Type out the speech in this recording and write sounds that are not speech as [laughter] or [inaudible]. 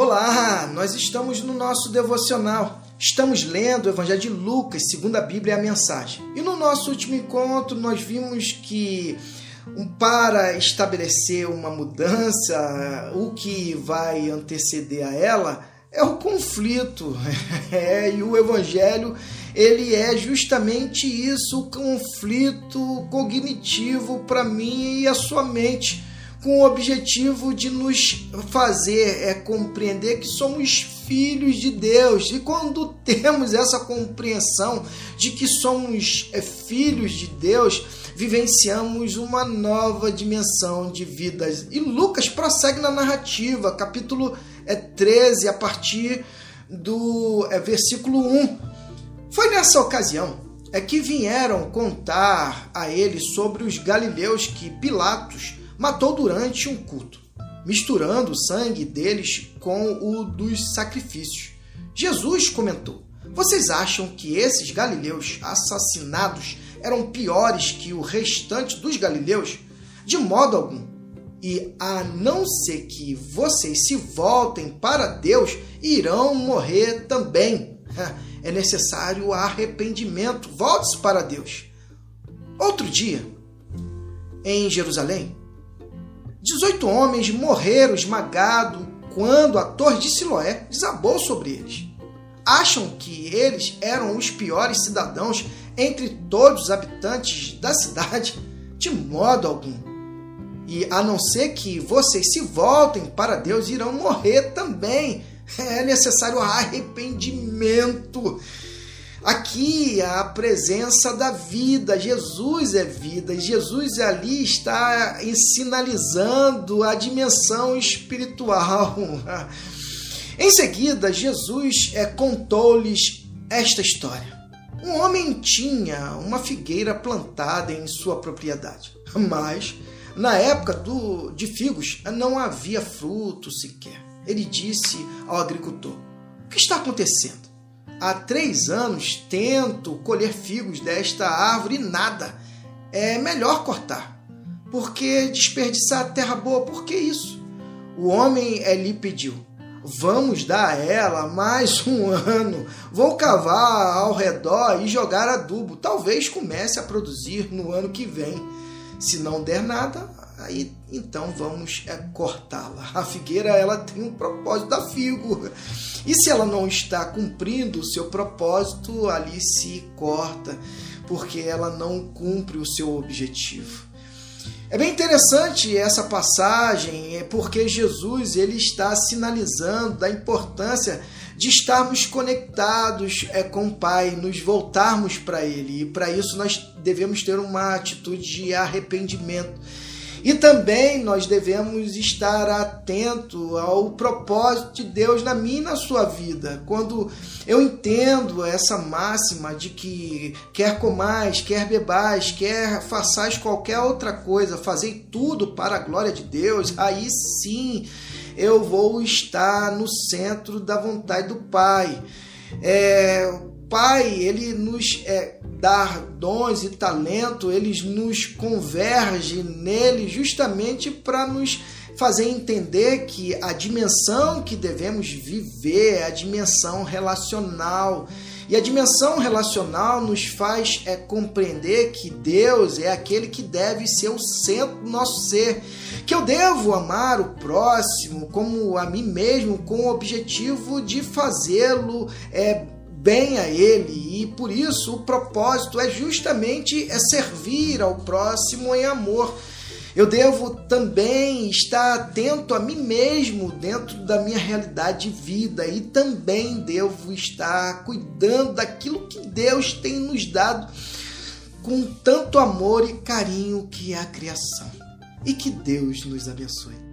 Olá, nós estamos no nosso devocional. Estamos lendo o Evangelho de Lucas, segundo a Bíblia é a mensagem. E no nosso último encontro nós vimos que para estabelecer uma mudança, o que vai anteceder a ela é o conflito. [laughs] É, e o evangelho, ele é justamente isso, o conflito cognitivo para mim e a sua mente com o objetivo de nos fazer é, compreender que somos filhos de Deus. E quando temos essa compreensão de que somos é, filhos de Deus, vivenciamos uma nova dimensão de vidas. E Lucas prossegue na narrativa, capítulo é, 13, a partir do é, versículo 1. Foi nessa ocasião é que vieram contar a ele sobre os galileus que Pilatos matou durante um culto, misturando o sangue deles com o dos sacrifícios. Jesus comentou: Vocês acham que esses galileus assassinados eram piores que o restante dos galileus? De modo algum. E a não ser que vocês se voltem para Deus, irão morrer também. [laughs] É necessário arrependimento. Volte-se para Deus. Outro dia, em Jerusalém, 18 homens morreram esmagados quando a torre de Siloé desabou sobre eles. Acham que eles eram os piores cidadãos entre todos os habitantes da cidade? De modo algum. E a não ser que vocês se voltem para Deus, irão morrer também. É necessário arrependimento. Aqui a presença da vida, Jesus é vida, e Jesus ali está sinalizando a dimensão espiritual. [laughs] Em seguida, Jesus é, contou-lhes esta história. Um homem tinha uma figueira plantada em sua propriedade, mas na época do, de figos não havia fruto sequer. Ele disse ao agricultor: O que está acontecendo? Há três anos tento colher figos desta árvore e nada. É melhor cortar. Porque desperdiçar terra boa? Por que isso? O homem lhe pediu: Vamos dar a ela mais [laughs] um ano. Vou cavar ao redor e jogar adubo. Talvez comece a produzir no ano que vem. Se não der nada, aí então vamos é, cortá-la. A figueira ela tem um propósito da figo. E se ela não está cumprindo o seu propósito, ali se corta, porque ela não cumpre o seu objetivo. É bem interessante essa passagem, é porque Jesus ele está sinalizando da importância de estarmos conectados é, com o Pai, nos voltarmos para Ele. E para isso nós devemos ter uma atitude de arrependimento e também nós devemos estar atento ao propósito de Deus na minha e na sua vida. Quando eu entendo essa máxima de que quer comais, quer bebais, quer façais qualquer outra coisa, fazei tudo para a glória de Deus, aí sim eu vou estar no centro da vontade do Pai. É, Pai, ele nos é, dá dons e talento, ele nos converge nele justamente para nos fazer entender que a dimensão que devemos viver é a dimensão relacional. E a dimensão relacional nos faz é, compreender que Deus é aquele que deve ser o centro do nosso ser. Que eu devo amar o próximo como a mim mesmo, com o objetivo de fazê-lo é, bem a ele e por isso o propósito é justamente é servir ao próximo em amor. Eu devo também estar atento a mim mesmo dentro da minha realidade de vida e também devo estar cuidando daquilo que Deus tem nos dado com tanto amor e carinho que é a criação. E que Deus nos abençoe.